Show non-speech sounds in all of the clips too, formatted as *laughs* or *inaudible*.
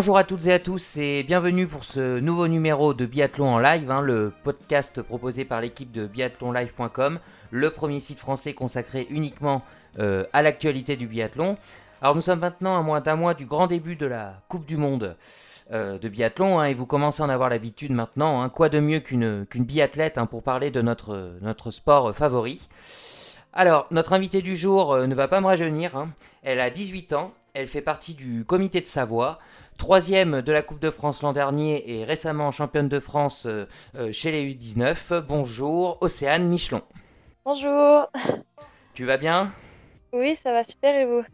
Bonjour à toutes et à tous et bienvenue pour ce nouveau numéro de Biathlon en live, hein, le podcast proposé par l'équipe de biathlonlive.com, le premier site français consacré uniquement euh, à l'actualité du biathlon. Alors nous sommes maintenant à moins d'un mois du grand début de la Coupe du Monde euh, de biathlon hein, et vous commencez à en avoir l'habitude maintenant. Hein. quoi de mieux qu'une biathlète pour parler de notre, sport favori? Alors, notre invitée du jour euh, ne va pas me rajeunir. Elle a 18 ans, elle fait partie du comité de Savoie, troisième de la Coupe de France l'an dernier et récemment championne de France euh, euh, chez les U19. Bonjour, Océane Michelon. Bonjour. Tu vas bien? Oui, ça va super et vous?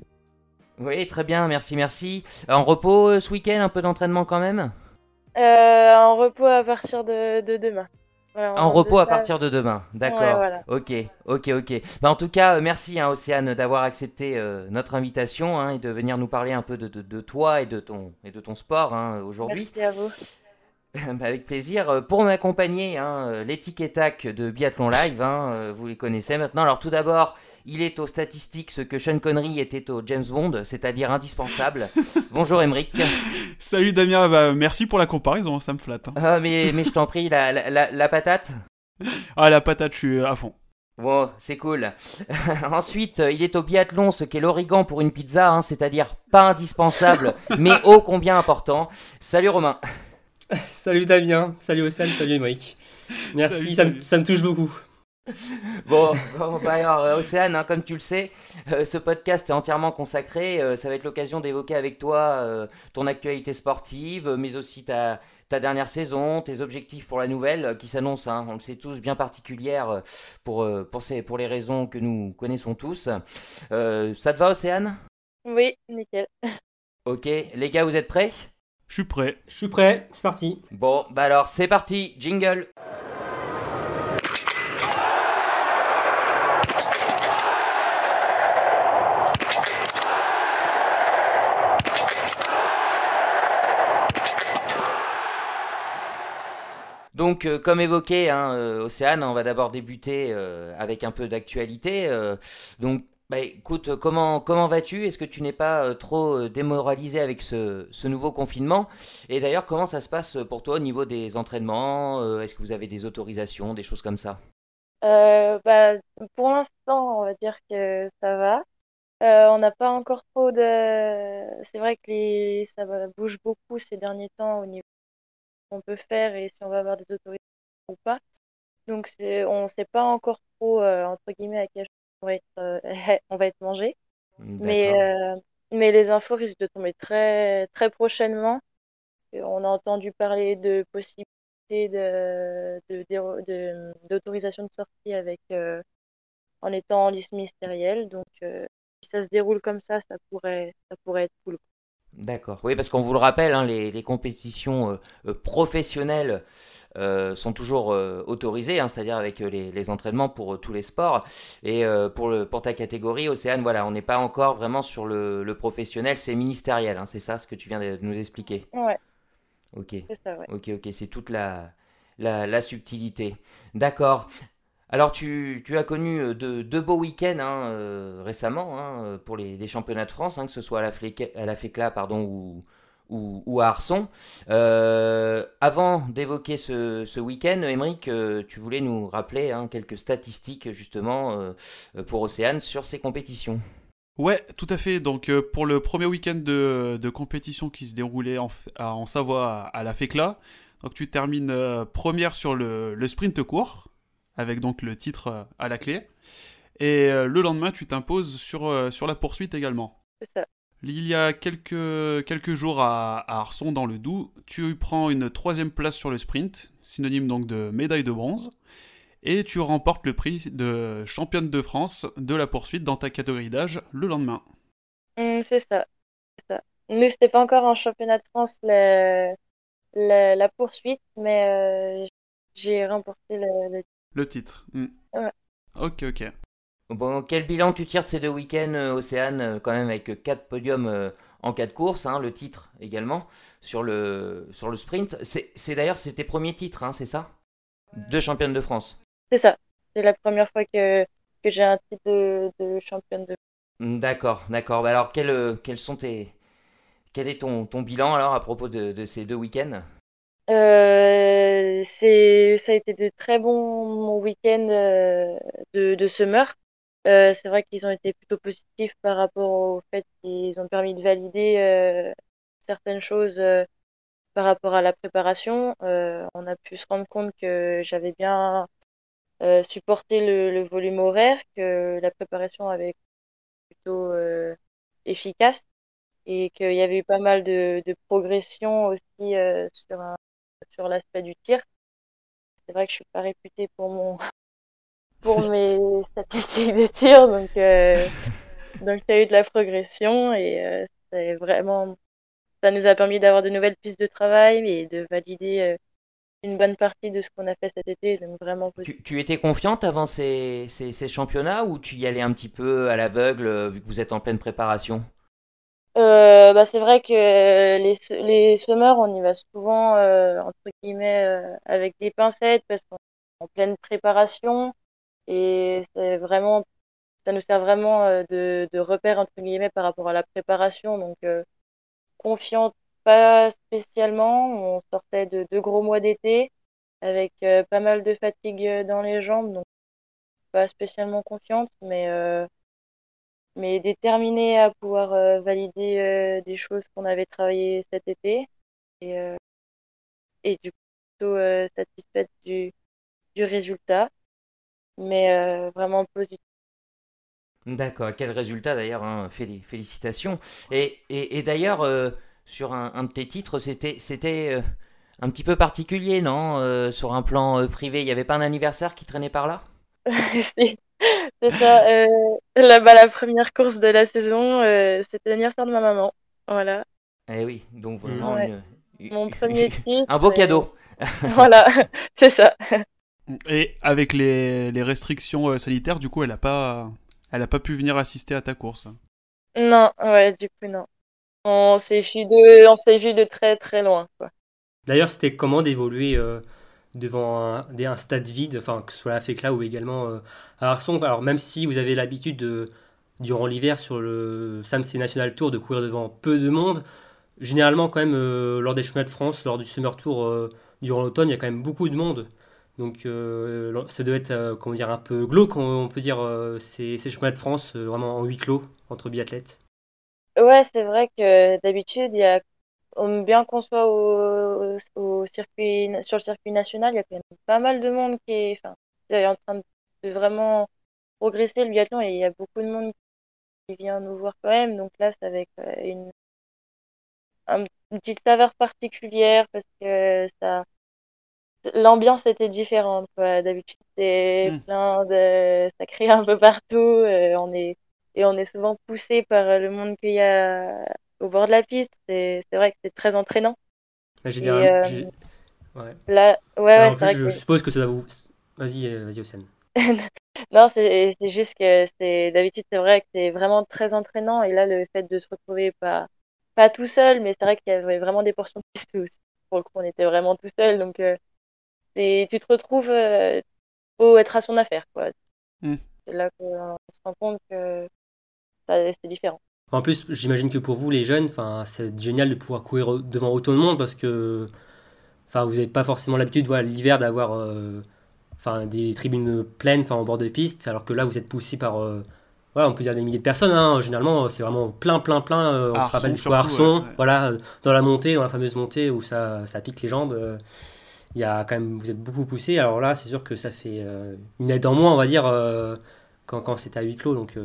Oui, très bien, merci, merci. En repos euh, ce week-end, un peu d'entraînement quand même? Euh, En repos à partir de, de demain. Voilà, En repos à partir de demain, d'accord. Ouais, voilà. Ok, ok, ok. Bah, en tout cas, euh, merci hein, Océane d'avoir accepté euh, notre invitation hein, et de venir nous parler un peu de, de- de toi et de ton, et de ton sport hein, aujourd'hui. Merci à vous. *laughs* Bah, avec plaisir. Euh, Pour m'accompagner, hein, euh, l'étiquetac de Biathlon Live, vous les connaissez maintenant. Alors tout d'abord, il est aux statistiques ce que Sean Connery était au James Bond, c'est-à-dire indispensable. *laughs* Bonjour Emeric. Salut Damien, bah, merci pour la comparaison, ça me flatte. hein. Ah, mais, mais je t'en prie, la, la- la- la patate? Ah la patate, je suis à fond. Bon, c'est cool. *laughs* Ensuite, euh, il est au biathlon, ce qu'est l'origan pour une pizza, hein, c'est-à-dire pas indispensable, *laughs* mais ô combien important. Salut Romain. Salut Damien, salut Océane, salut Émeric. Merci, Salut, ça, me- salut. ça me touche beaucoup. *laughs* Bon, bon, bah alors, euh, Océane, hein, comme tu le sais, euh, ce podcast est entièrement consacré. euh, ça va être l'occasion d'évoquer avec toi euh, ton actualité sportive, mais aussi ta, ta dernière saison, tes objectifs pour la nouvelle euh, qui s'annonce, hein, on le sait tous, bien particulière pour, euh, pour, ces, pour les raisons que nous connaissons tous. Euh, ça te va, Océane? Oui, nickel. *laughs* Ok, les gars, vous êtes prêts? Je suis prêt. Je suis prêt, c'est parti. Bon, bah alors, c'est parti, jingle Donc, euh, comme évoqué, hein, euh, Océane, on va d'abord débuter euh, avec un peu d'actualité. donc, bah, écoute, comment, comment vas-tu? Est-ce que tu n'es pas trop démoralisé avec ce, nouveau confinement? Et d'ailleurs, comment ça se passe pour toi au niveau des entraînements Est-ce que vous avez des autorisations, des choses comme ça? Bah, pour l'instant, on va dire que ça va. On n'a pas encore trop de... C'est vrai que ça bouge beaucoup ces derniers temps au niveau qu'on peut faire et si on va avoir des autorisations ou pas. Donc, on ne sait pas encore trop, euh, entre guillemets, à quel on va être, euh, *laughs* on va être mangé. Mais, euh, mais les infos risquent de tomber très, très prochainement. Et On a entendu parler de possibilités de, de, déro- de- d'autorisation de sortie avec, en étant en liste ministérielle. Donc, si ça se déroule comme ça, ça pourrait, ça pourrait être cool. D'accord. Oui, parce qu'on vous le rappelle, hein, les, les compétitions euh, euh, professionnelles euh, sont toujours euh, autorisées, hein, c'est-à-dire avec euh, les, les entraînements pour euh, tous les sports. Et euh, pour, le, pour ta catégorie, Océane, voilà, on n'est pas encore vraiment sur le, le professionnel, c'est ministériel, hein, c'est ça ce que tu viens de nous expliquer? Ouais, Ok, c'est ça, ouais. ok, ok, c'est toute la, la, la subtilité. D'accord. Alors, tu, as connu euh, de- deux beaux week-ends hein, euh, récemment hein, euh, pour les, championnats de France, hein, que ce soit à la, la FECLA pardon, ou, à Arson. Avant d'évoquer ce, week-end, Émeric, tu voulais nous rappeler quelques statistiques justement pour Océane sur ces compétitions. Ouais, tout à fait. Donc pour le premier week-end de, de compétition qui se déroulait en, Savoie à, la FECLA, donc tu termines première sur le sprint court, avec donc le titre euh, à la clé. Et euh, le lendemain, tu t'imposes sur, euh, sur la poursuite également. C'est ça. Il y a quelques, quelques jours à, à Arson dans le Doubs, tu prends une troisième place sur le sprint, synonyme donc de médaille de bronze, et tu remportes le prix de championne de France de la poursuite dans ta catégorie d'âge le lendemain. Hum, c'est ça. C'est ça. Nous, c'était pas encore en championnat de France le, le- la poursuite, mais euh, j'ai remporté le, le- Le titre. Ouais. Ok, ok. Bon, quel bilan tu tires ces deux week-ends, euh, Océane, euh, quand même avec 4 podiums euh, en 4 courses, hein, le titre également, sur le, sur le sprint. C'est d'ailleurs c'est tes premiers titres, hein, c'est ça? De championne de France. C'est ça. C'est la première fois que, que j'ai un titre de, de championne de Hmm, D'accord, d'accord. Bah alors, quels, quels sont tes, Quel est ton, ton bilan alors à propos de, de ces deux week-ends? Euh, c'est, ça a été de très bons week-ends euh, de, de summer. Euh, c'est vrai qu'ils ont été plutôt positifs par rapport au fait qu'ils ont permis de valider euh, certaines choses par rapport à la préparation. On a pu se rendre compte que j'avais bien supporté le, le volume horaire, que la préparation avait plutôt euh, efficace et qu'il y avait eu pas mal de, de progression aussi euh, sur un, sur l'aspect du tir. C'est vrai que je suis pas réputée pour mon *laughs* pour *laughs* mes statistiques de tir, donc euh, donc il y a eu de la progression et euh, c'est vraiment ça nous a permis d'avoir de nouvelles pistes de travail et de valider euh, une bonne partie de ce qu'on a fait cet été, donc vraiment tu, tu étais confiante avant ces, ces, ces, championnats ou tu y allais un petit peu à l'aveugle euh, vu que vous êtes en pleine préparation? Euh, bah c'est vrai que les, les summers, on y va souvent, euh, entre guillemets, euh, avec des pincettes parce qu'on est en pleine préparation et c'est vraiment, ça nous sert vraiment euh, de, de repère, entre guillemets, par rapport à la préparation. Donc, euh, confiante, pas spécialement. On sortait de deux gros mois d'été avec euh, pas mal de fatigue dans les jambes, donc pas spécialement confiante, mais mais déterminée à pouvoir euh, valider euh, des choses qu'on avait travaillées cet été. Et, euh, et du coup plutôt satisfaite du, du résultat, mais vraiment positive. D'accord, quel résultat d'ailleurs, hein, félicitations. Et, et, et d'ailleurs, sur un, un, de tes titres, c'était, c'était un petit peu particulier, non Sur un plan privé, il n'y avait pas un anniversaire qui traînait par là? *laughs* *laughs* Si, c'est ça. Euh, là, bah, la première course de la saison, euh, c'était l'anniversaire de ma maman. Voilà. Eh oui, donc vraiment ouais. une, une, mon *laughs* premier titre. un beau cadeau. *laughs* voilà, *laughs* c'est ça. Et avec les, les restrictions euh, sanitaires, du coup, elle n'a pas, elle a pas pu venir assister à ta course. Non, ouais, du coup, non. On s'est vu de, on s'est vu de très très loin, quoi. D'ailleurs, c'était comment d'évoluer euh, devant un, stade vide, enfin que ce soit à FECLA ou également euh, à Arson. Alors même si vous avez l'habitude de durant l'hiver sur le SAMC National Tour de courir devant peu de monde, généralement quand même euh, lors des chemins de France, lors du Summer Tour euh, durant l'automne, il y a quand même beaucoup de monde. Donc ça doit être comment dire un peu glauque, on peut dire ces, ces, chemins de France vraiment en huis clos entre biathlètes. Ouais, c'est vrai que d'habitude il y a bien qu'on soit au, au, circuit, sur le circuit national, il y a quand même pas mal de monde qui est, enfin, est en train de vraiment progresser le biathlon et il y a beaucoup de monde qui vient nous voir quand même. Donc là, c'est avec une, une petite saveur particulière parce que ça, l'ambiance était différente. D'habitude, c'est mmh. plein de, ça un peu partout. on est et on est souvent poussé par le monde qu'il y a au bord de la piste. C'est vrai que c'est très entraînant. Là, j'ai euh, ouais. Là, ouais, ouais, c'est vrai je que... suppose que ça va vous. Vas-y, vas-y, Océane. *laughs* non, c'est juste que c'est d'habitude, c'est vrai que c'est vraiment très entraînant. Et là, le fait de se retrouver pas, pas tout seul, mais c'est vrai qu'il y avait vraiment des portions de piste aussi. Pour le coup, on était vraiment tout seul. Donc, euh, tu te retrouves, euh, faut être à son affaire. quoi. Mm. C'est là qu'on se rend compte que c'est différent. En plus, j'imagine que pour vous, les jeunes, c'est génial de pouvoir courir devant autant de monde parce que vous n'avez pas forcément l'habitude voilà, l'hiver d'avoir euh, des tribunes pleines en bord de piste, alors que là, vous êtes poussé par, euh, voilà, on peut dire des milliers de personnes. Hein. Généralement, c'est vraiment plein, plein, plein. Euh, on Arson, se rappelle du Arson, ouais, ouais. voilà, dans la montée, dans la fameuse montée où ça, ça pique les jambes. Il y a quand même, vous êtes beaucoup poussé. Alors là, c'est sûr que ça fait une aide en moins, on va dire, quand, quand c'est à huis clos. Donc,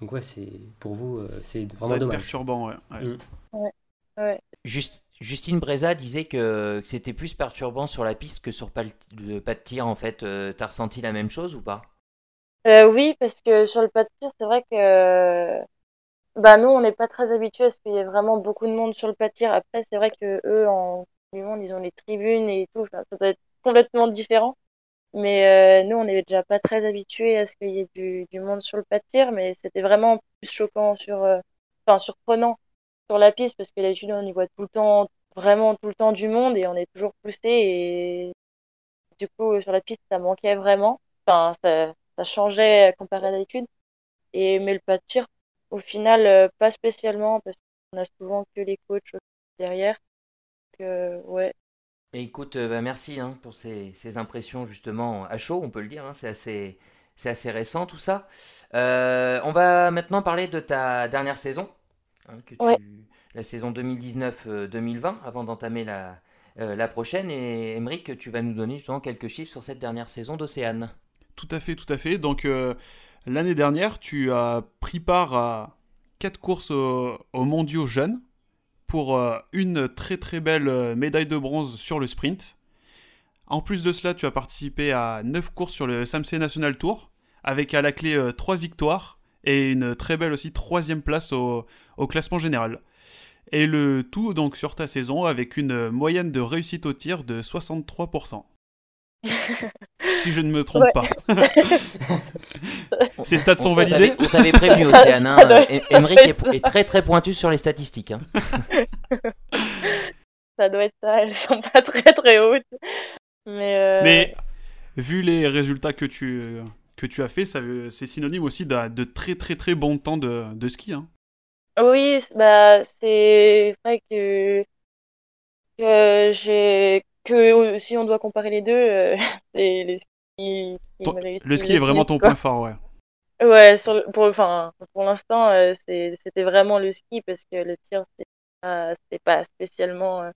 donc ouais, c'est pour vous, euh, c'est vraiment dommage. perturbant, ouais. Ouais. Mm. ouais. ouais. Just, Justine Breza disait que, que c'était plus perturbant sur la piste que sur pas le pas de tir en fait. Euh, T'as ressenti la même chose ou pas? Euh, Oui, parce que sur le pas de tir, c'est vrai que bah nous on n'est pas très habitués à ce qu'il y ait vraiment beaucoup de monde sur le pas de tir. Après, c'est vrai que eux en du monde, ils ont les tribunes et tout. Enfin, ça doit être complètement différent. Mais euh, nous, on n'est déjà pas très habitués à ce qu'il y ait du, du, monde sur le pas de tir, mais c'était vraiment plus choquant sur, euh, enfin surprenant sur la piste parce que d'habitude on y voit tout le temps, vraiment tout le temps du monde et on est toujours poussé et du coup sur la piste ça manquait vraiment. Enfin, ça, ça changeait comparé à d'habitude. Et mais le pas de tir, au final, euh, pas spécialement parce on a souvent que les coachs derrière. ouais. Et écoute, bah, merci hein, pour ces, ces, impressions justement à chaud, on peut le dire. Hein, c'est assez, c'est assez récent tout ça. on va maintenant parler de ta dernière saison, hein, que tu, la saison 2019-2020, avant d'entamer la, la prochaine. Et Emeric, tu vas nous donner justement quelques chiffres sur cette dernière saison d'Océane. Tout à fait, tout à fait. Donc l'année dernière, tu as pris part à quatre courses aux, mondiaux jeunes pour euh, une très très belle euh, médaille de bronze sur le sprint. En plus de cela, tu as participé à 9 courses sur le SAMC National Tour, avec à la clé 3 euh, victoires et une très belle aussi troisième place au, au, classement général. Et le tout donc sur ta saison avec une moyenne de réussite au tir de 63%. *laughs* si je ne me trompe pas. *laughs* Ces stats sont validés On t'avait prévenu, Océane. Hein. Emmerich est, très très pointu sur les statistiques. Hein. *laughs* ça doit être ça, elles sont pas très très hautes. Mais, euh, Mais vu les résultats que tu, que tu as fait, c'est synonyme aussi de, de, très très très bon temps de, de ski. Hein. Oui, bah, c'est vrai que, que j'ai que si on doit comparer les deux, euh, c'est le ski. le ski est vraiment ton point fort, ouais. Ouais, sur pour, enfin, pour l'instant, euh, c'était vraiment le ski parce que le tir, c'est pas, pas spécialement euh,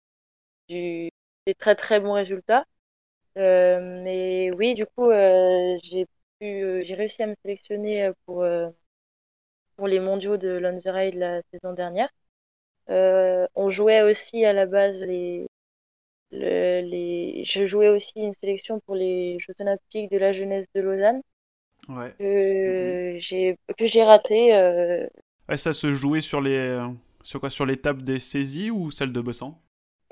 du, des très très bons résultats. mais oui, du coup, j'ai j'ai réussi à me sélectionner pour, pour les mondiaux de Lanzerheide la saison dernière. on jouait aussi à la base les, les... Je jouais aussi une sélection pour les Jeux Olympiques de la jeunesse de Lausanne. Ouais. Que j'ai que j'ai raté. Euh... ça se jouait sur les sur quoi? Sur l'étape des saisies ou celle de Bessan?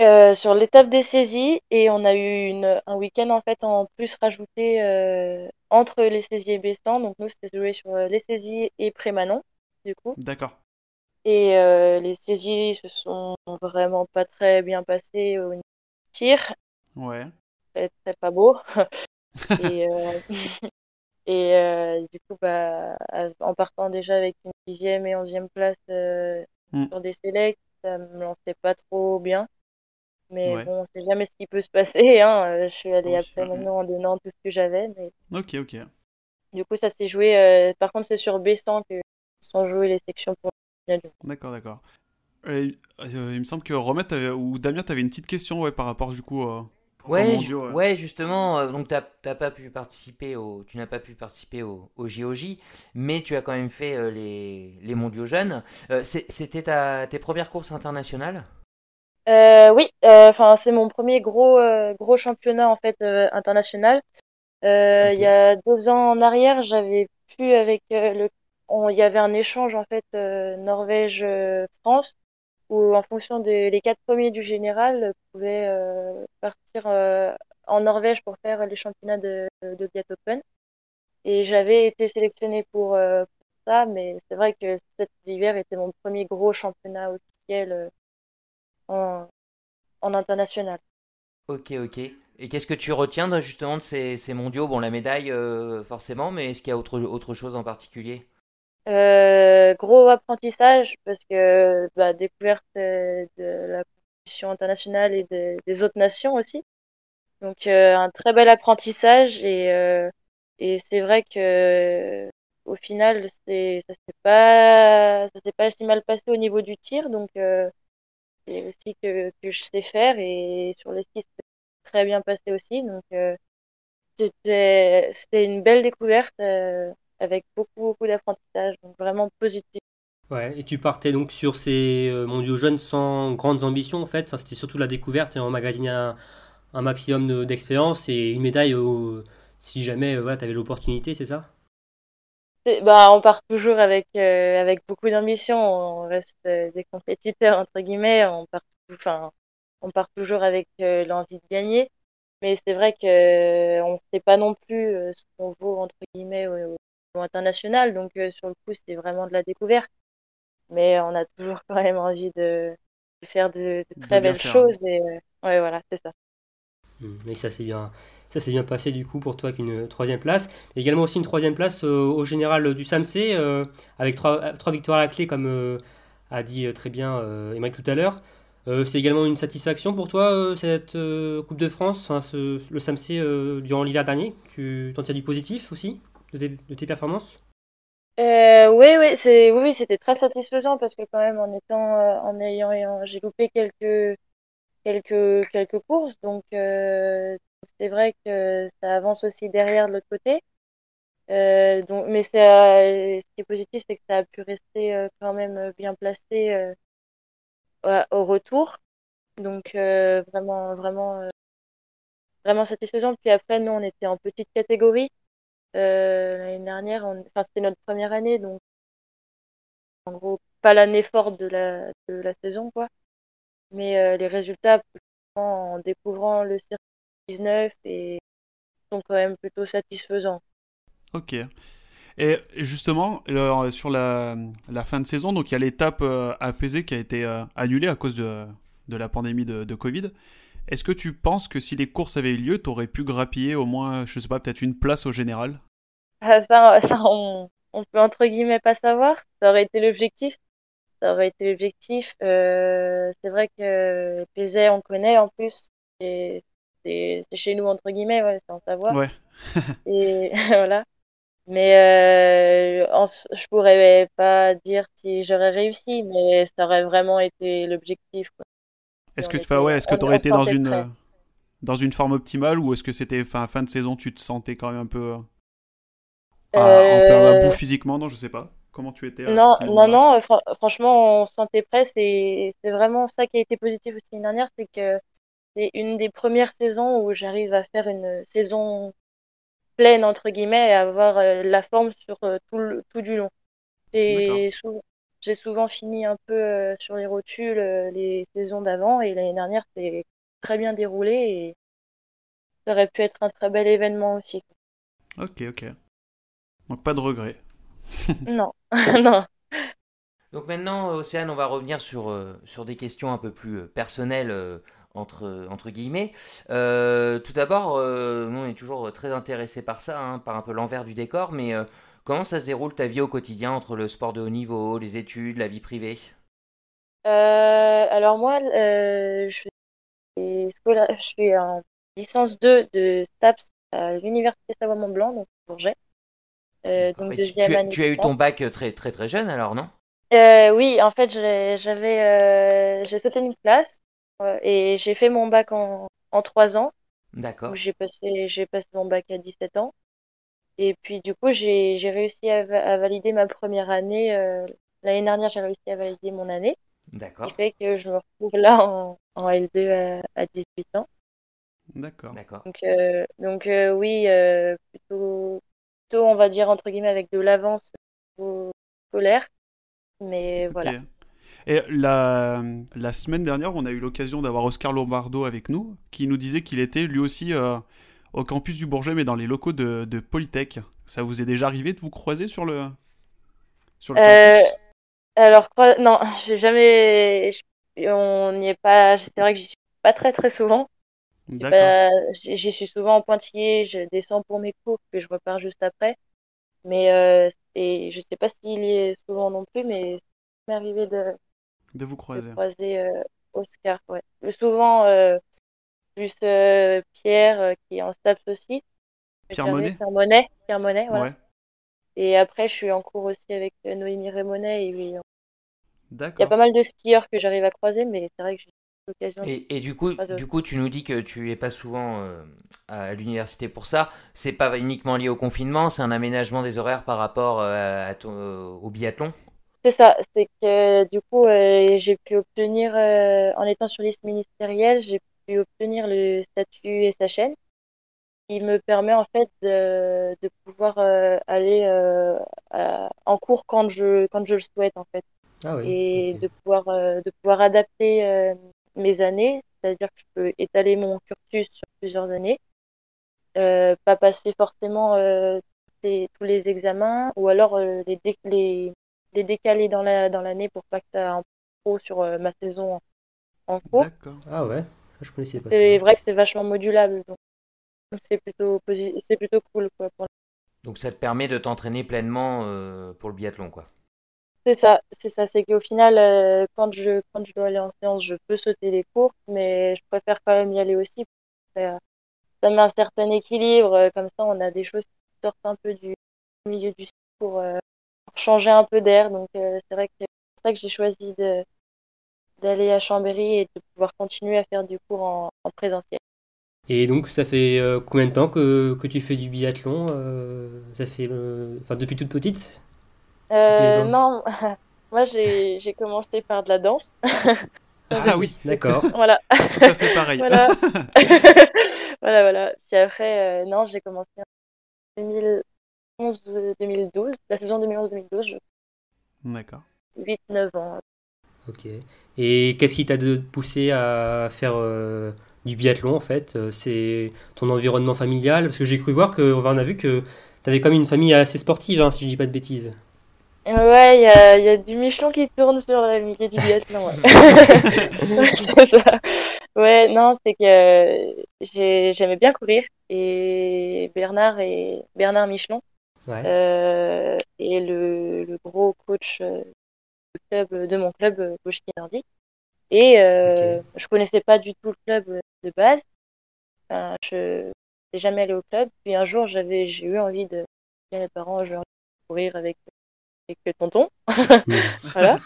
euh, Sur l'étape des saisies et on a eu une, un week-end en fait en plus rajouté euh, entre les saisies et Bessan. Donc nous c'était joué sur les saisies et Prémanon du coup. D'accord. Et euh, les saisies se sont vraiment pas très bien passées au tir. Ouais. C'est pas beau. *laughs* et euh, *laughs* et euh, du coup, bah, en partant déjà avec une dixième et onzième place euh, mm. sur des sélects, ça me lançait pas trop bien. Mais bon, on sait jamais ce qui peut se passer. *laughs* Hein. Je suis allée après maintenant en donnant tout ce que j'avais. Mais... Ok, ok. Du coup, ça s'est joué. par contre, c'est sur B100 que sont jouées les sections pour D'accord, d'accord. Euh, il me semble que Romain ou Damien, tu avais une petite question ouais, par rapport du coup. Euh, ouais, ouais. justement, euh, donc t'as pas pu participer au, tu n'as pas pu participer au, au, JOJ, mais tu as quand même fait les, les mondiaux jeunes. C'était tes premières courses internationales? Oui, enfin c'est mon premier gros gros championnat en fait international. Il y a deux ans en arrière, j'avais pu avec le, il y avait un échange en fait Norvège-France où en fonction des les quatre premiers du général pouvaient euh, partir euh, en Norvège pour faire les championnats de, de Biat Open. Et j'avais été sélectionnée pour, euh, pour ça, mais c'est vrai que cet hiver était mon premier gros championnat officiel en, en international. Ok, ok. Et qu'est-ce que tu retiens justement de ces, ces mondiaux? Bon, la médaille, forcément, mais est-ce qu'il y a autre, autre chose en particulier? Euh, gros apprentissage parce que bah, découverte de la compétition internationale et des autres nations aussi. Donc euh, un très bel apprentissage et, euh, et c'est vrai que au final c'est ça s'est pas ça s'est pas si mal passé au niveau du tir donc c'est aussi que, que je sais faire et sur les skis c'est très bien passé aussi donc c'était c'était une belle découverte avec beaucoup, beaucoup d'apprentissage, donc vraiment positif. Ouais, et tu partais donc sur ces euh, mondiaux jeunes sans grandes ambitions en fait, c'était surtout la découverte et emmagasiner un, un maximum d'expérience et une médaille si jamais euh, voilà, tu avais l'opportunité, c'est ça? Bah, On part toujours avec, euh, avec beaucoup d'ambition, on reste des compétiteurs entre guillemets, on part, enfin, on part toujours avec l'envie de gagner. Mais c'est vrai qu'on ne sait pas non plus ce qu'on vaut entre guillemets au, international. Donc, euh, sur le coup, c'est vraiment de la découverte. Mais on a toujours quand même envie de, faire de, très belles choses. Et euh, ouais, voilà, c'est ça. Mais ça s'est bien, ça s'est bien passé du coup pour toi qu'une troisième place. également aussi une troisième place au général du SAMC avec trois, trois victoires à la clé comme a dit très bien Emmanuel tout à l'heure. c'est également une satisfaction pour toi, cette Coupe de France, le SAMC durant l'hiver dernier? Tu t'en tires du positif aussi? De tes, performances oui, oui, c'est c'était très satisfaisant parce que quand même en étant en ayant j'ai loupé quelques quelques courses donc c'est vrai que ça avance aussi derrière de l'autre côté. Euh, mais c'est, euh, ce qui est positif, c'est que ça a pu rester euh, quand même bien placé au retour. Donc vraiment, vraiment, vraiment satisfaisant. Puis après, nous, on était en petite catégorie l'année dernière. Enfin, c'était notre première année, donc en gros, pas l'année forte de la de la saison, quoi. Mais les résultats, en découvrant le circuit 19 et sont quand même plutôt satisfaisants. Ok. Et justement, sur la, fin de saison, donc il y a l'étape euh, apaisée qui a été euh, annulée à cause de, de la pandémie de Covid. Est-ce que tu penses que si les courses avaient eu lieu, tu aurais pu grappiller au moins, je sais pas, peut-être une place au général? Ah, ça, ça on, on, peut entre guillemets pas savoir. Ça aurait été l'objectif. Ça aurait été l'objectif. Euh, c'est vrai que Pézet, on connaît en plus. Et c'est chez nous entre guillemets, ouais, sans savoir. Ouais. et *laughs* voilà. Mais euh, je pourrais pas dire si j'aurais réussi, mais ça aurait vraiment été l'objectif. Est-ce que tu ouais, est-ce que tu aurais été dans une dans une forme optimale ou est-ce que c'était fin fin de saison, tu te sentais quand même un peu euh, un peu à bout physiquement, non, je sais pas. Comment tu étais Non, non, non. franchement, on se sentait prêt. C'est vraiment ça qui a été positif aussi l'année dernière, c'est que c'est une des premières saisons où j'arrive à faire une saison pleine, entre guillemets, et avoir euh, la forme sur euh, tout, le, tout du long. J'ai souvent, fini un peu euh, sur les rotules les saisons d'avant, et l'année dernière, c'est très bien déroulé, et ça aurait pu être un très bel événement aussi. Ok, ok. Donc pas de regret. *laughs* non, *laughs* non. Donc maintenant, Océane, on va revenir sur, sur des questions un peu plus personnelles entre, entre guillemets. Euh, tout d'abord, euh, on est toujours très intéressé par ça, hein, par un peu l'envers du décor, mais euh, comment ça se déroule ta vie au quotidien entre le sport de haut niveau, les études, la vie privée? Alors moi, je, suis je suis en licence 2 de STAPS à l'Université Savoie-Mont-Blanc, donc Bourget. donc deuxième tu, année tu as eu ton bac très très très jeune alors, non? Oui, en fait, j'avais j'ai sauté une classe et j'ai fait mon bac en, en 3 ans. D'accord. J'ai passé, j'ai passé mon bac à 17 ans. Et puis, du coup, j'ai, j'ai réussi à, à, valider ma première année. Euh, l'année dernière, j'ai réussi à valider mon année. D'accord. Ce qui fait que je me retrouve là en, en L2 à, à 18 ans. D'accord. D'accord. Donc, euh, donc euh, oui, euh, plutôt, plutôt, on va dire, entre guillemets, avec de l'avance scolaire. Mais voilà. Et la, la, semaine dernière, on a eu l'occasion d'avoir Oscar Lombardo avec nous, qui nous disait qu'il était lui aussi euh, au campus du Bourget, mais dans les locaux de, de, Polytech. Ça vous est déjà arrivé de vous croiser sur le, sur le euh, Alors, non, j'ai jamais. On n'y est pas. C'est vrai que j'y suis pas très très souvent. J'y suis souvent en pointillé, je descends pour mes cours, puis je repars juste après. Mais euh, et je sais pas s'il y est souvent non plus, mais c'est arrivé de, de vous croiser. Euh, Oscar, ouais. Souvent, euh, plus euh, Pierre, qui est en STAPS aussi. Pierre Monet Pierre Monet, Pierre Monet, Ouais. Et après, je suis en cours aussi avec Noémie Rémonet. Et oui, D'accord. Il y a pas mal de skieurs que j'arrive à croiser, mais c'est vrai que j'ai l'occasion. Et, et, du coup, du coup, tu nous dis que tu es pas souvent à l'université pour ça. C'est pas uniquement lié au confinement, c'est un aménagement des horaires par rapport à au biathlon? C'est ça, c'est que du coup, euh, j'ai pu obtenir, euh, en étant sur liste ministérielle, j'ai pu obtenir le statut SHN, qui me permet en fait de, de pouvoir euh, aller en cours quand je, quand je le souhaite en fait. Ah oui, et de, pouvoir, de pouvoir adapter mes années, c'est-à-dire que je peux étaler mon cursus sur plusieurs années, pas passer forcément tous les examens, ou alors les, les les décaler dans la dans l'année pour pas que ça un pro sur euh, ma saison en, cours. D'accord. Ah ouais, je connaissais pas. C'est vrai que c'est vachement modulable, donc c'est plutôt c'est plutôt cool quoi. Donc ça te permet de t'entraîner pleinement euh, pour le biathlon quoi. C'est ça, c'est ça. C'est qu'au final, euh, quand je, quand je dois aller en séance, je peux sauter les cours, mais je préfère quand même y aller aussi. Ça, ça met un certain équilibre. euh, Comme ça, on a des choses qui sortent un peu du milieu du pour, euh, pour changer un peu d'air. Donc, euh, c'est vrai que c'est pour ça que j'ai choisi de, d'aller à Chambéry et de pouvoir continuer à faire du cours en, en présentiel. Et donc, ça fait euh, combien de temps que, que tu fais du biathlon euh, Ça fait, euh, enfin, depuis toute petite? Euh, non, *laughs* moi, j'ai, commencé par de la danse. *laughs* Ah oui, D'accord. *laughs* Voilà. tout à fait pareil. Voilà. voilà, voilà. Puis après, euh, non, j'ai commencé en 2011-2012, la saison 2011-2012, je D'accord. 8-9 ans. Ok. Et qu'est-ce qui t'a poussé à faire euh, du biathlon en fait Euh, C'est ton environnement familial? Parce que j'ai cru voir que, on a vu que tu avais comme une famille assez sportive, hein, si je dis pas de bêtises. Et Ouais, il y a, il y a du Michelin qui tourne sur le milieu du biathlon. Ouais. *laughs* *laughs* C'est ça. Ouais, non, c'est que euh, j'ai- j'aimais bien courir et Bernard et Bernard Michelon Ouais. euh, est le, le gros coach euh, club, de mon club euh, Gauche Nordique. Et euh, je connaissais pas du tout le club euh, de base. Enfin, je n'étais jamais allé au club. Puis un jour, j'avais, j'ai eu envie de dire à mes parents, j'ai envie de courir avec, avec tonton. *laughs* *laughs* Voilà.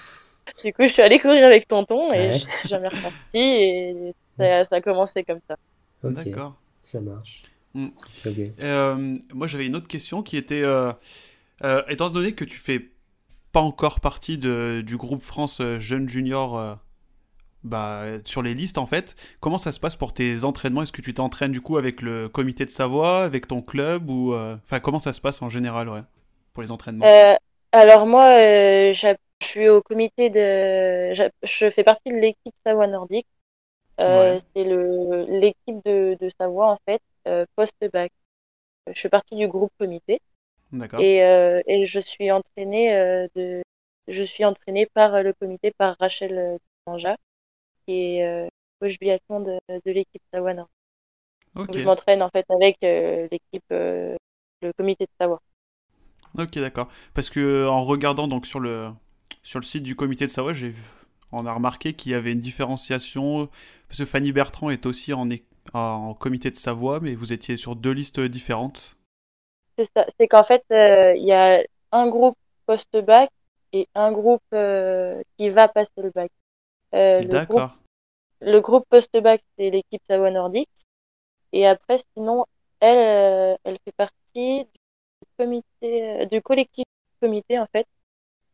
Du coup, je suis allée courir avec tonton et Ouais. je suis jamais repartie et ça, ça a commencé comme ça. D'accord. ça marche. Mm. Ok. Euh, moi, j'avais une autre question qui était, euh, euh, étant donné que tu fais pas encore partie de, du groupe France euh, Jeunes Juniors euh, bah, sur les listes, en fait, comment ça se passe pour tes entraînements? Est-ce que tu t'entraînes du coup avec le comité de Savoie, avec ton club ou euh, enfin comment ça se passe en général, ouais, pour les entraînements? Euh, alors moi, je suis au comité de, je fais partie de l'équipe Savoie Nordique. Ouais. C'est l'équipe de, de Savoie en fait, euh, post-bac. Je fais partie du groupe comité. Et, euh, et je suis entraînée euh, de, je suis entraînée par euh, le comité par Rachel Manja, qui est coach biathlon de, de l'équipe Savoie Nordique. Ok. Donc, je m'entraîne en fait avec l'équipe, le comité de Savoie. Ok, d'accord. Parce que en regardant donc sur le sur le site du comité de Savoie, j'ai on a remarqué qu'il y avait une différenciation parce que Fanny Bertrand est aussi en, en comité de Savoie, mais vous étiez sur deux listes différentes. C'est ça. C'est qu'en fait, euh, il y a un groupe post-bac et un groupe euh, qui va passer le bac. Euh, le groupe, D'accord. le groupe post-bac, c'est l'équipe Savoie Nordique. Et après, sinon, elle, elle fait partie du comité, du collectif comité, en fait.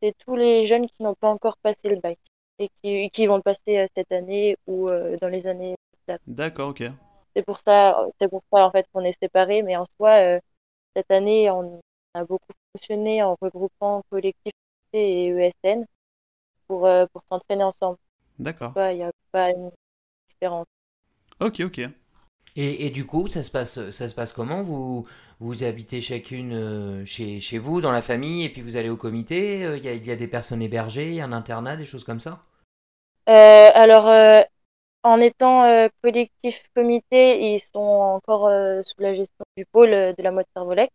C'est tous les jeunes qui n'ont pas encore passé le bac et qui, qui vont le passer cette année ou dans les années. D'accord, ok. C'est pour ça, c'est pour ça en fait qu'on est séparés, mais en soi, euh, cette année, on a beaucoup fonctionné en regroupant collectif et ESN pour, euh, pour s'entraîner ensemble. D'accord. Il n'y a pas une différence. Ok, ok. Et, et du coup, ça se passe, ça se passe comment? Vous, vous habitez chacune euh, chez, chez vous, dans la famille, et puis vous allez au comité euh, Il y a, il y a des personnes hébergées, un internat, des choses comme ça? Euh, alors, euh, en étant euh, collectif comité, ils sont encore euh, sous la gestion du pôle euh, de la mode Servolec.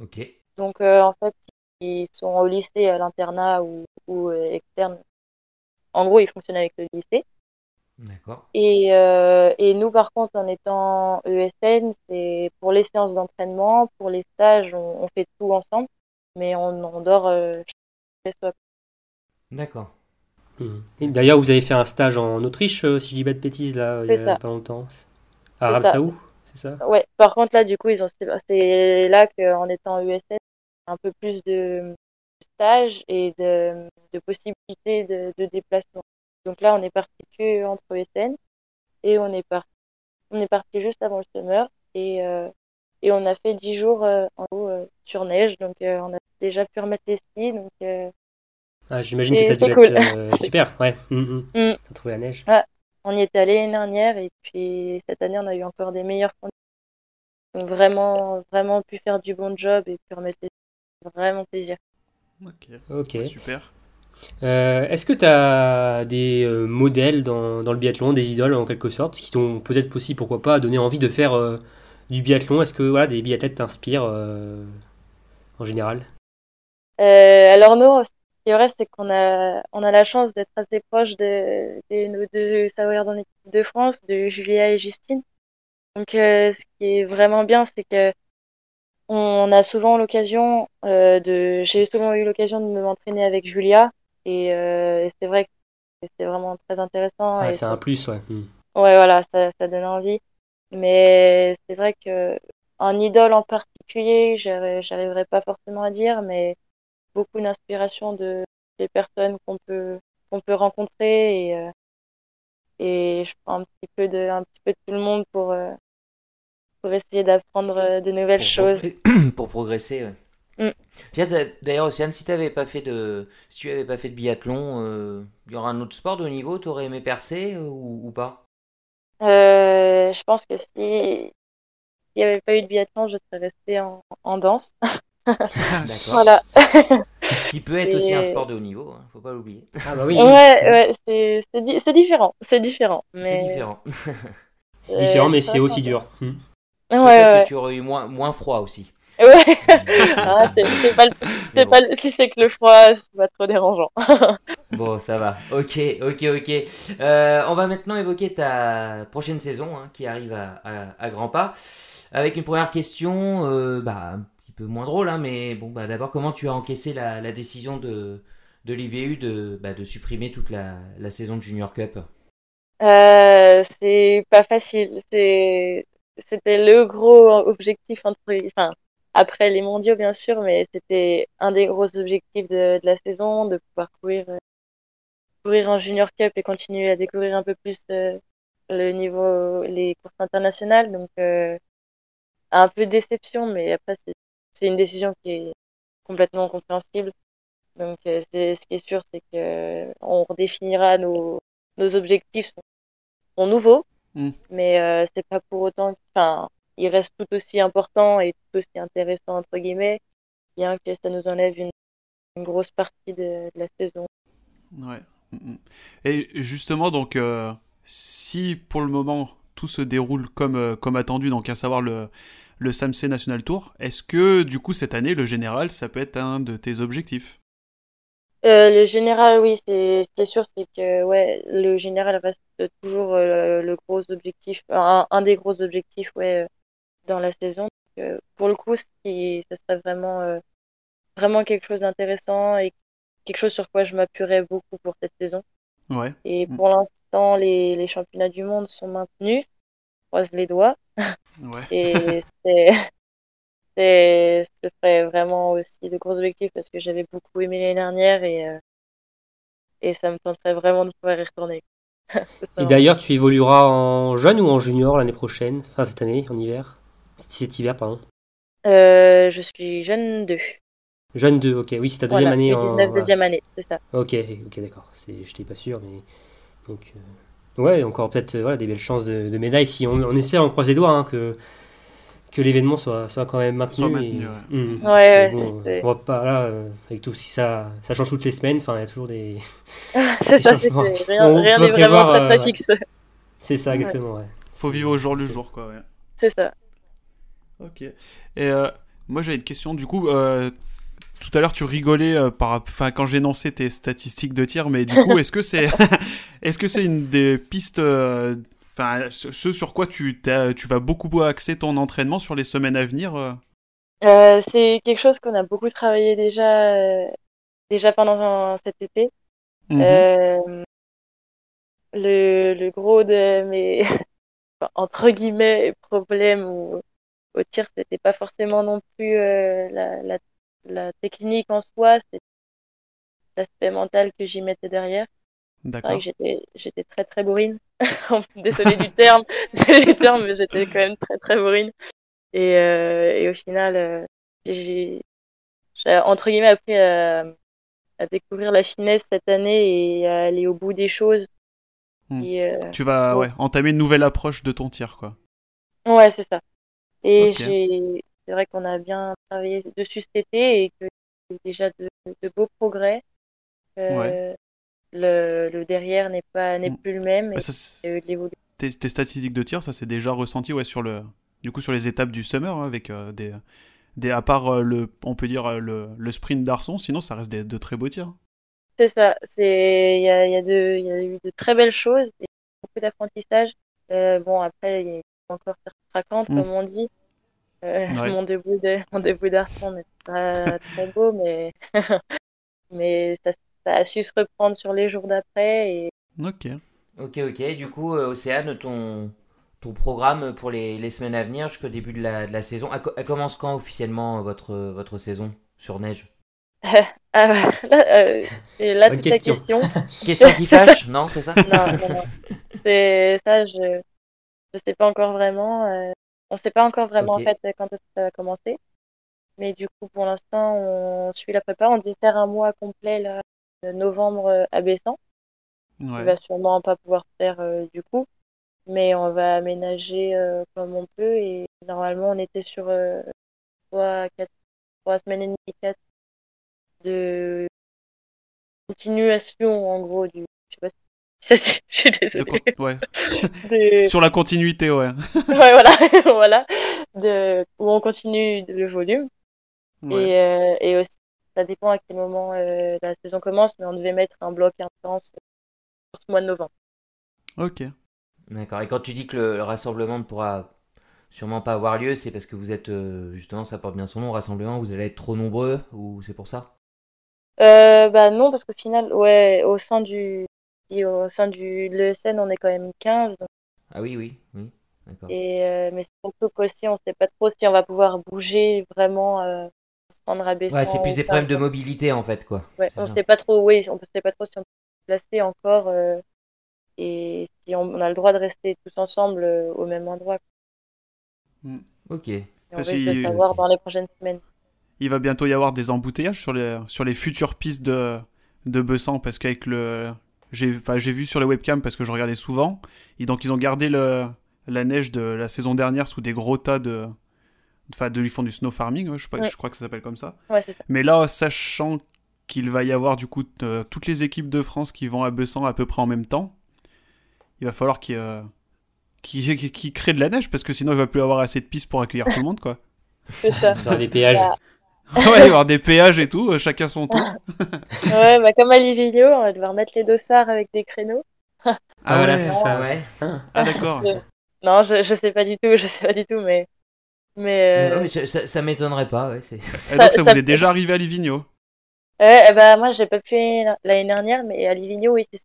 Ok. Donc, en fait, ils sont au lycée, à l'internat ou, ou externe. En gros, ils fonctionnent avec le lycée. D'accord. Et, et nous, par contre, en étant ESN, c'est pour les séances d'entraînement, pour les stages, on, on fait tout ensemble, mais on, on dort chez soi. D'accord. Et D'ailleurs, vous avez fait un stage en Autriche, euh, si je dis pas de bêtises, là, il y a ça. pas longtemps. À Arabie ça. Saoud, c'est ça? Ouais, par contre, là, du coup, ils ont, c'est là qu'en étant ESN, un peu plus de stages et de, de possibilités de, de déplacement. Donc là, on est parti que entre ESN et on est parti, on est parti juste avant le summer et, euh, et on a fait 10 jours euh, en haut euh, sur neige. Donc, on a déjà pu remettre les skis. Donc, Ah, J'imagine que ça devait cool. être euh, *laughs* super, ouais. Mm. T'as trouvé la neige on y était allé l'année dernière et puis cette année, on a eu encore des meilleures conditions. Donc, vraiment, vraiment pu faire du bon job et pu remettre les. Vraiment plaisir. Ok. Ok. Ouais, super. Euh, Est-ce que tu as des euh, modèles dans, dans le biathlon, des idoles en quelque sorte, qui t'ont peut-être aussi, pourquoi pas, donné envie de faire euh, du biathlon? Est-ce que voilà, des biathlètes t'inspirent euh, en général? Euh, alors nous, qui est vrai, c'est qu'on a, on a la chance d'être assez proche de, de nos deux savoyards dans l'équipe de France, de Julia et Justine. Donc, euh, ce qui est vraiment bien, c'est que on a souvent l'occasion euh, de, j'ai souvent eu l'occasion de m'entraîner avec Julia, et, euh, et c'est vrai que c'est vraiment très intéressant. Et c'est un plus, ouais. Hmm. Ouais, voilà, ça, ça donne envie. Mais c'est vrai que un idole en particulier, j'arri- j'arriverai pas forcément à dire, mais beaucoup d'inspiration de des personnes qu'on peut qu'on peut rencontrer et euh, et je prends un petit peu de un petit peu de tout le monde pour euh, pour essayer d'apprendre euh, de nouvelles pour, choses. progr- *clears throat* pour progresser. ouais. Mm. D'ailleurs, Océane, si t'avais pas fait de, si tu avais pas fait de biathlon, euh, il y aura un autre sport de haut niveau, t'aurais aimé percer ou, ou pas? Euh, je pense que si s'il n'y avait pas eu de biathlon, je serais restée en, en danse. *laughs* *laughs* D'accord. Voilà. Qui peut être aussi un sport de haut niveau, hein, faut pas l'oublier. Ah bah oui, Ouais, ouais, c'est c'est di- c'est différent, c'est différent, C'est mais différent. *laughs* c'est différent, Euh, mais c'est aussi dur. Hmm. ouais, Peut-être ouais, que tu aurais eu moins, moins froid aussi. ouais. *laughs* Ah, c'est c'est pas, c'est bon. pas le- si c'est que le froid, c'est pas trop dérangeant. Bon, ça va. Ok, ok, ok. Euh, on va maintenant évoquer ta prochaine saison hein, qui arrive à, à- à grands pas. Avec une première question, euh, bah, peu moins drôle, hein, mais bon, bah, d'abord, comment tu as encaissé la, décision de, de l'IBU de, bah, de supprimer toute la, saison de Junior Cup? Euh, c'est pas facile. C'était le gros objectif entre, enfin, après les mondiaux bien sûr, mais c'était un des gros objectifs de, de la saison, de pouvoir courir, euh, courir en Junior Cup et continuer à découvrir un peu plus euh, le niveau, les courses internationales. Donc, un peu déception, mais après c'est, c'est une décision qui est complètement compréhensible. Donc, euh, ce qui est sûr, c'est que on redéfinira nos, nos objectifs sont, sont nouveaux, Mm. mais euh, c'est pas pour autant, enfin, ils restent tout aussi importants et tout aussi intéressants entre guillemets, bien que ça nous enlève une, une grosse partie de, de la saison. Ouais. Mm, mm. Et justement, donc, euh, si pour le moment tout se déroule comme, euh, comme attendu, donc à savoir le, le SAMC National Tour, est-ce que du coup cette année, le général, ça peut être un de tes objectifs? Euh, le général, oui, c'est ce sûr, c'est que ouais, le général reste toujours euh, le gros objectif, un, un des gros objectifs, ouais, euh, dans la saison. Donc, pour le coup, ce serait vraiment, vraiment quelque chose d'intéressant et quelque chose sur quoi je m'appuierais beaucoup pour cette saison. Ouais. Et Mm. pour l'instant, les, les championnats du monde sont maintenus. Croise les doigts. Ouais. Et *laughs* c'est, c'est, ce serait vraiment aussi de gros objectifs parce que j'avais beaucoup aimé l'année dernière et, euh, et ça me tenterait vraiment de pouvoir y retourner. *laughs* Et vraiment- d'ailleurs, tu évolueras en jeune ou en junior l'année prochaine, enfin cette année, en hiver? Cet hiver, pardon. Euh, je suis jeune 2. Jeune 2, ok. Oui, c'est ta deuxième Voilà, année et en. 19 voilà. deuxième année, c'est ça. Ok, ok, d'accord. C'est, j'étais pas sûr, mais donc euh, ouais, encore peut-être euh, voilà des belles chances de, de médailles. Si on, on espère, on croise les doigts hein, que que l'événement soit, soit quand même maintenu. Maintenu, et- ouais. Hmm. Ouais, ouais, Bon, c'est- on va pas là euh, avec tout si ça ça change toutes les semaines. Enfin, il y a toujours des. *laughs* c'est *laughs* ça, c'est *laughs* rien, rien n'est vraiment prévoir, très, euh, ouais. fixe. C'est ça exactement. Ouais. Faut vivre au jour le jour, quoi. Ouais. C'est ça. Ok. Et euh, moi j'avais une question, du coup, euh, tout à l'heure tu rigolais euh, par, enfin quand j'énonçais tes statistiques de tir, mais du coup *laughs* est-ce que c'est, *laughs* est-ce que c'est une des pistes, euh, enfin ce, ce sur quoi tu, vas beaucoup axer ton entraînement sur les semaines à venir euh? Euh, c'est quelque chose qu'on a beaucoup travaillé déjà, déjà pendant cet été. Mhm. Le, le gros de mes *laughs* entre guillemets problèmes au, au tir, c'était pas forcément non plus euh, la, la, la technique en soi, c'est l'aspect mental que j'y mettais derrière. D'accord. j'étais j'étais très très bourrine. *laughs* Désolée du terme, *laughs* désolée du terme, mais j'étais quand même très très bourrine. Et, euh, et au final, euh, j'ai entre guillemets appris à, à découvrir la finesse cette année et à aller au bout des choses. Hmm. Et, euh, Tu vas ouais, entamer une nouvelle approche de ton tir, quoi. Ouais, c'est ça. Et Ok. C'est vrai qu'on a bien travaillé dessus cet été et que il y a déjà de, de beaux progrès. Euh, le, le derrière n'est pas, n'est Mm. plus le même Bah, ça, tes, tes statistiques de tir, ça s'est déjà ressenti ouais, sur le, du coup sur les étapes du summer hein, avec euh, des, des, à part euh, le, on peut dire le, le sprint d'Arson, sinon ça reste des, de très beaux tirs. C'est ça. C'est il y a, y a y a eu de très belles choses, et beaucoup d'apprentissage. Bon après il y a encore certaines racontes Mm. comme on dit. Euh, Ouais. Mon début de mon début d'arçon n'est pas très beau, mais *laughs* mais ça, ça a su se reprendre sur les jours d'après et Ok. Ok, ok. Du coup, euh, Océane, ton, ton programme pour les, les semaines à venir jusqu'au début de la, de la saison, elle, elle commence quand officiellement euh, votre, votre saison sur neige? *laughs* Ah, là, euh, c'est là Bonne toute la question. question. *laughs* Question qui fâche, non, c'est ça? Non, non, non. C'est ça, je je sais pas encore vraiment. On sait pas encore vraiment en fait quand est-ce que ça va commencer. Mais du coup, pour l'instant, on suit la prépa. On faire un mois complet là, de novembre euh, à Bessan. On Ouais. va sûrement pas pouvoir faire euh, du coup, mais on va aménager euh, comme on peut. Et normalement, on était sur euh, trois, quatre, trois semaines et demie, quatre de continuation en gros du. *laughs* Je suis désolée. quoi- ouais. *laughs* De- *laughs* Sur la continuité, ouais. ouais, voilà, voilà, de, où on continue le volume. Ouais. Et, euh, et aussi, ça dépend à quel moment euh, la saison commence, mais on devait mettre un bloc intense pour ce mois de novembre. Ok. D'accord. Et quand tu dis que le, le rassemblement ne pourra sûrement pas avoir lieu, c'est parce que vous êtes, euh, justement, ça porte bien son nom, rassemblement, vous allez être trop nombreux ou c'est pour ça? Euh, bah non, parce qu'au final, ouais, au sein du, et au sein du de l'ESN, on est quand même 15. donc- Ah oui, oui, oui. Et, euh, mais surtout qu'aussi, on sait pas trop si on va pouvoir bouger vraiment, euh, pour se rendre à Ouais, c'est plus des problèmes de mobilité en fait, quoi. Ouais, on ça. sait pas trop, oui, on sait pas trop si on peut se placer encore euh, et si on, on a le droit de rester tous ensemble euh, au même endroit. Ok. Et on savoir Ok. dans les prochaines semaines. Il va bientôt y avoir des embouteillages sur les, sur les futures pistes de, de Bessan parce qu'avec le. J'ai enfin, j'ai vu sur les webcams parce que je regardais souvent. Et donc ils ont gardé le, la neige de la saison dernière sous des gros tas de. Enfin, de, ils font du snow farming, ouais, je, sais pas- Ouais. je crois que ça s'appelle comme ça. Ouais, c'est ça. Mais là, sachant qu'il va y avoir du coup t- toutes les équipes de France qui vont à Bessan à peu près en même temps, il va falloir qu'ils euh, *laughs* créent de la neige parce que sinon il va plus avoir assez de pistes pour accueillir tout le monde quoi. C'est ça. Dans les péages. *laughs* Ouais, il va y avoir des péages et tout, euh, chacun son tour. *laughs* Ouais, bah comme à Livigno, on va devoir mettre les dossards avec des créneaux. *laughs* Ah, voilà, ouais. c'est ça. Ouais. Ah d'accord. Non, je, je sais pas du tout, je sais pas du tout, mais. Mais. Non, Euh... mais ça, ça- ça m'étonnerait pas, ouais. c'est- Et donc Ça- ça, ça vous est déjà arrivé à Livigno Ouais, eh bah, moi, j'ai pas pu l'année dernière, mais à Livigno, oui, c'est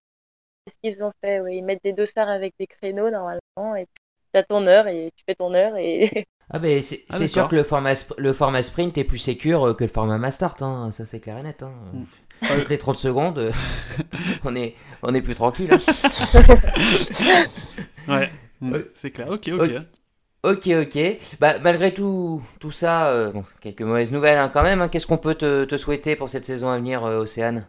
c'est ce qu'ils ont fait. Oui. Ils mettent des dossards avec des créneaux, normalement, et puis t'as ton heure, et tu fais ton heure, et. Ah ben c'est Ah, sûr que le format, le format sprint est plus sécure euh, que le format Mastart, hein. ça c'est clair et net. Hein. Mm. Toutes les 30 secondes, euh, *laughs* on, est, on est plus tranquille. hein. *laughs* Ouais, Mm, Ouais. c'est clair. Ok, ok. Ok, ok. Bah, malgré tout, tout ça, euh, bon, quelques mauvaises nouvelles hein, quand même. hein. Qu'est-ce qu'on peut te, te souhaiter pour cette saison à venir, euh, Océane?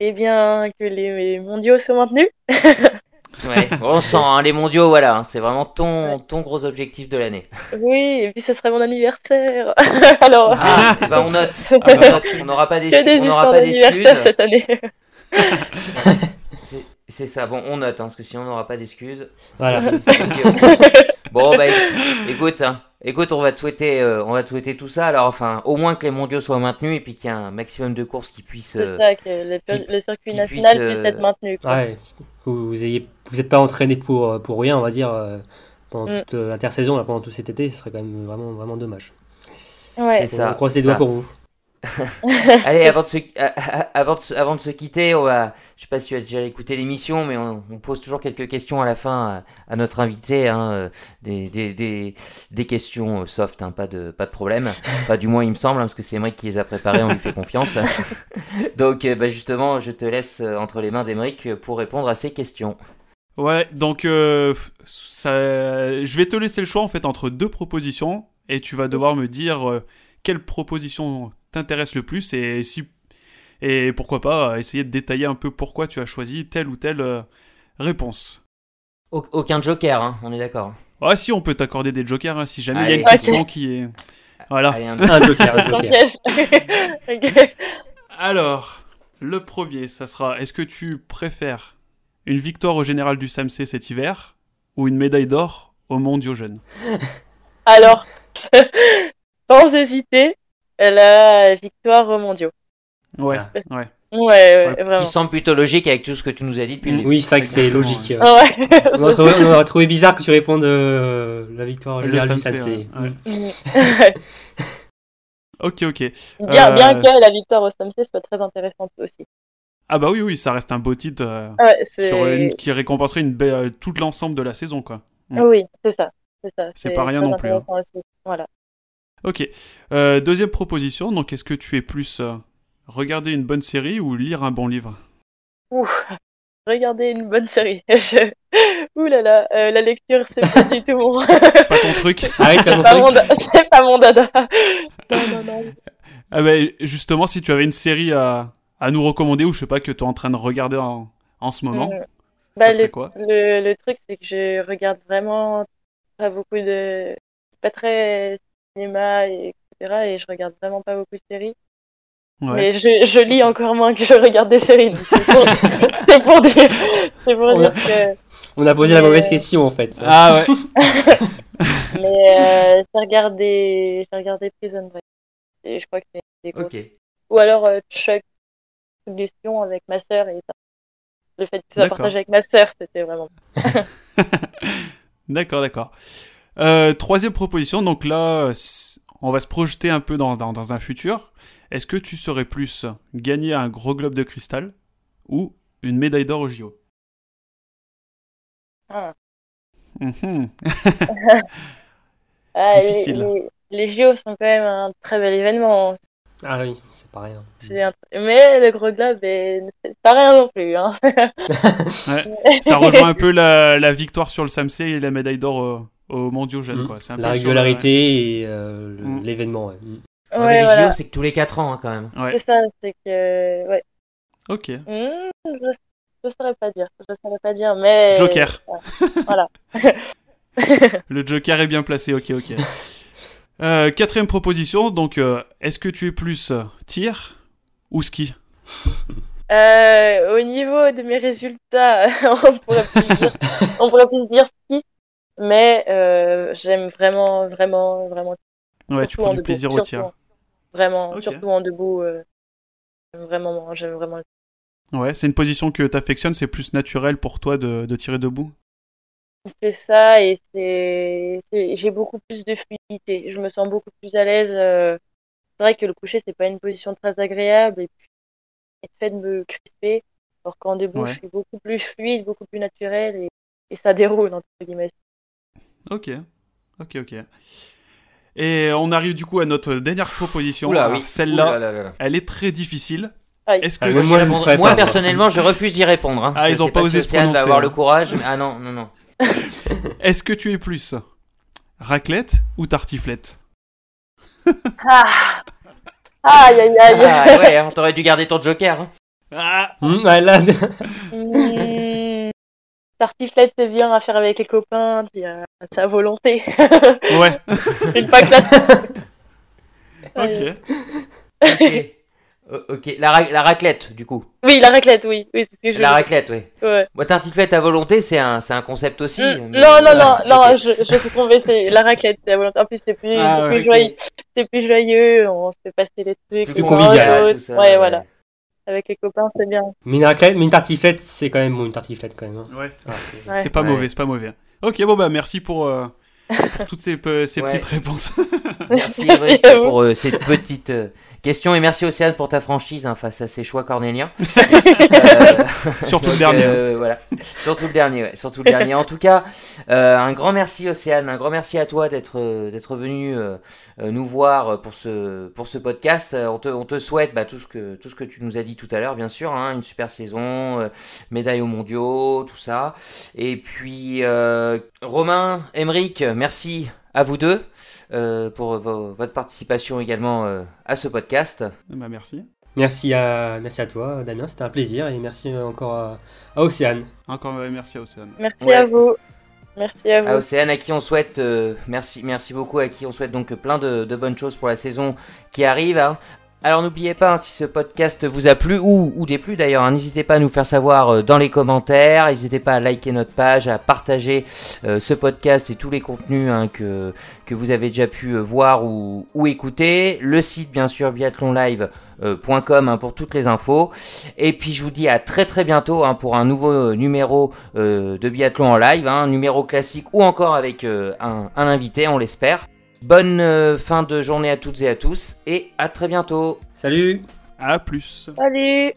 Eh bien, que les mondiaux soient maintenus. *laughs* Ouais, *laughs* on sent, hein, les mondiaux, voilà, hein, c'est vraiment ton, ton gros objectif de l'année. Oui, et puis ce serait mon anniversaire. *laughs* Alors, Ah, eh ben, on note, bah. *laughs* on note. on n'aura pas des. On pas d'excuses. cette année. C'est- C'est ça, bon, on note, hein, parce que sinon on n'aura pas d'excuses. Voilà. Bon, bah écoute, hein, écoute, on va te souhaiter, euh, on va te souhaiter tout ça. Alors, enfin, au moins que les mondiaux soient maintenus et puis qu'il y ait un maximum de courses qui puissent. C'est euh, ça, que le, qui- le circuit qui national puisse, puisse, euh, être maintenu. quoi. Ouais, que vous ayez, vous n'êtes pas entraîné pour, pour rien, on va dire, euh, pendant Mm. toute euh, l'intersaison, pendant tout cet été, ce serait quand même vraiment, vraiment dommage. Ouais. C'est ça. on croise les doigts pour vous. *laughs* Allez, avant de, se, a- a- avant, de avant de se quitter, on va, je sais pas si tu as déjà écouté l'émission, mais on, on pose toujours quelques questions à la fin à, à notre invité, hein, euh, des, des, des, des questions euh, soft, hein, pas, de, pas de problème. Pas du moins, il me semble, hein, parce que c'est Emmerich qui les a préparées, on lui fait confiance. *laughs* Donc, euh, bah, justement, je te laisse euh, entre les mains d'Emeric pour répondre à ces questions. Ouais, donc euh, ça... je vais te laisser le choix en fait entre deux propositions et tu vas devoir me dire euh, quelle proposition t'intéresse le plus et si et pourquoi pas euh, essayer de détailler un peu pourquoi tu as choisi telle ou telle euh, réponse. Au- aucun joker, hein, on est d'accord. Ah si, on peut t'accorder des jokers hein, si jamais il y a une question qui est. Voilà. Allez, un- Un joker, un Sans joker. *laughs* piège. Ok. Alors, le premier, ça sera est-ce que tu préfères une victoire au général du SAMC cet hiver ou une médaille d'or au mondiaux jeunes Alors, *laughs* sans hésiter, la victoire aux mondiaux. Ouais, Ah. ouais. Ouais, ouais. Qui semble plutôt logique avec tout ce que tu nous as dit depuis le Mm. début. Oui, c'est vrai que c'est logique. ouais. Ah ouais. On aurait trouvé, on aurait trouvé bizarre que tu répondes euh, la victoire Le générale du ouais. Mm. *laughs* Ok, ok. bien, bien Euh, que la victoire au Samsé soit très intéressante aussi. Ah bah oui, oui, ça reste un beau titre euh, Ouais, c'est... sur une- qui récompenserait une belle- tout l'ensemble de la saison, quoi. Mm. Oui, c'est ça. C'est ça. C'est pas rien non plus, hein. Voilà. Ok. Euh, deuxième proposition, donc est-ce que tu es plus euh, regarder une bonne série ou lire un bon livre? Ouh, regardez une bonne série. *laughs* Je... Ouh là là, euh, la lecture, c'est pas du tout mon... *laughs* C'est pas ton truc *laughs* Ah oui, c'est pas truc. mon, da- c'est pas mon dada. Non, non, non. Ah bah justement, si tu avais une série à, à nous recommander ou je sais pas que tu es en train de regarder en, en ce moment, Mm. Bah, le, quoi? le, le truc, c'est que je regarde vraiment pas beaucoup de. Pas très cinéma, et etc. Et je regarde vraiment pas beaucoup de séries. Ouais. Mais je, je lis encore moins que je regarde des séries. C'est pour, *laughs* c'est pour dire, c'est pour On a- dire que. On a posé la mauvaise question en fait. Ah ouais. *laughs* Mais euh, j'ai regardé, j'ai regardé Prison Break. Et je crois que c'est. Ok. Ou alors euh, Chuck, Suggestion avec ma sœur et ça. Le fait que ça partage avec ma sœur, c'était vraiment. *laughs* D'accord, d'accord. Euh, troisième proposition, donc là, on va se projeter un peu dans, dans, dans un futur. Est-ce que tu serais plus gagner un gros globe de cristal ou une médaille d'or au JO Ah. Mhm. *laughs* Ah, les- Difficile. Les, les JO sont quand même un très bel événement. Ah oui, c'est pas rien. Un- Mais le gros globe, est... c'est pas rien non plus. Hein. *laughs* *laughs* Ça rejoint un peu la, la victoire sur le Samsé et la médaille d'or au, au mondiaux jeunes. Mm. Quoi. C'est un La peu sur régularité et euh, le- Mm. l'événement. ouais. Mm. Ouais, Ouais, les voilà. JO, c'est que tous les 4 ans hein, quand même. Ouais, C'est ça, c'est que. Ouais. ok. Hmm, je... je saurais pas dire. Je saurais pas dire, mais. Joker. Voilà. *laughs* *laughs* Le Joker est bien placé, ok, ok. Euh, quatrième proposition, donc euh, est-ce que tu es plus euh, tir ou ski? Euh, au niveau de mes résultats, *laughs* on pourrait plus dire, on pourrait plus dire ski, mais euh, j'aime vraiment, vraiment, vraiment. Ouais, tu prends en du debout, plaisir au tir. en- Vraiment, surtout en debout. euh, j'aime vraiment, j'aime vraiment. Ouais, c'est une position que tu affectionnes, c'est plus naturel pour toi de, de tirer debout? C'est ça, et c'est, j'ai beaucoup plus de fluidité. Je me sens beaucoup plus à l'aise. euh, C'est vrai que le coucher, c'est pas une position très agréable, et puis, le fait de me crisper, alors qu'en debout, Ouais. je suis beaucoup plus fluide, beaucoup plus naturel, et, et ça déroule, entre guillemets. Ok, ok, ok. Et on arrive du coup à notre dernière proposition. Oula, Alors, oui. Celle-là, elle est très difficile. Est-ce que Ah, moi, Moi, pas, personnellement, je refuse d'y répondre. hein. Ah, Je ils ont sais pas si osé se Océane va prononcer, avoir hein. le courage. Ah non, non, non. *laughs* est-ce que tu es plus raclette ou tartiflette? Ah Aïe, aïe, aïe. Ah, ouais, hein, t'aurais dû garder ton joker. hein. Ah Mm, ouais, là, Hmm, *laughs* Tartiflette, c'est bien à faire avec les copains, puis euh, c'est à volonté. Ouais, *laughs* Une fois que ça. *laughs* ok. Ok. La, ra- la raclette, du coup. Oui, la raclette, oui. oui c'est ce que je La veux raclette, oui. Ouais. Moi, tartiflette à volonté, c'est un, c'est un concept aussi. Mais- Non, non, non, non, je, je suis trompée, c'est la raclette, c'est à volonté. En plus, c'est plus, Ah, plus joyeux, c'est plus joyeux, on se fait passer les trucs. C'est plus convivial, ouais, voilà. Avec les copains, c'est bien. mais, une raclette- mais une tartiflette, c'est quand même bon, une tartiflette quand même. hein. Ouais. Ah, c'est- Ouais. C'est pas Ouais. mauvais, c'est pas mauvais. Ok, bon bah merci pour, euh, *laughs* pour toutes ces, pe- ces Ouais. petites réponses. Merci *laughs* vous. pour euh, cette petite euh, question et merci Océane pour ta franchise hein, face à ces choix cornéliens. *laughs* Euh, Surtout le donc, dernier. euh, voilà, surtout le dernier, ouais, surtout le dernier. En tout cas, euh, un grand merci Océane, un grand merci à toi d'être euh, d'être venu euh, euh, nous voir pour ce pour ce podcast. Euh, on te on te souhaite bah, tout ce que tout ce que tu nous as dit tout à l'heure, bien sûr, hein, une super saison, euh, médaille aux mondiaux, tout ça. Et puis euh, Romain, Emeric, merci à vous deux. euh, pour vo- votre participation également euh, à ce podcast. Bah merci. Merci à, merci à toi, Damien, c'était un plaisir. Et merci encore à, à Océane. Encore merci à Océane. Merci Ouais. à vous. Merci à vous. À Océane, à qui on souhaite, euh, merci, merci beaucoup, à qui on souhaite donc plein de, de bonnes choses pour la saison qui arrive. hein. Alors n'oubliez pas, hein, si ce podcast vous a plu ou, ou déplu d'ailleurs, hein, n'hésitez pas à nous faire savoir euh, dans les commentaires, n'hésitez pas à liker notre page, à partager euh, ce podcast et tous les contenus hein, que, que vous avez déjà pu euh, voir ou, ou écouter. Le site bien sûr biathlonlive.com pour toutes les infos. Et puis je vous dis à très très bientôt pour un nouveau numéro de biathlon en live, un numéro classique ou encore avec un invité, on l'espère. Bonne euh, fin de journée à toutes et à tous et à très bientôt. Salut À plus. Salut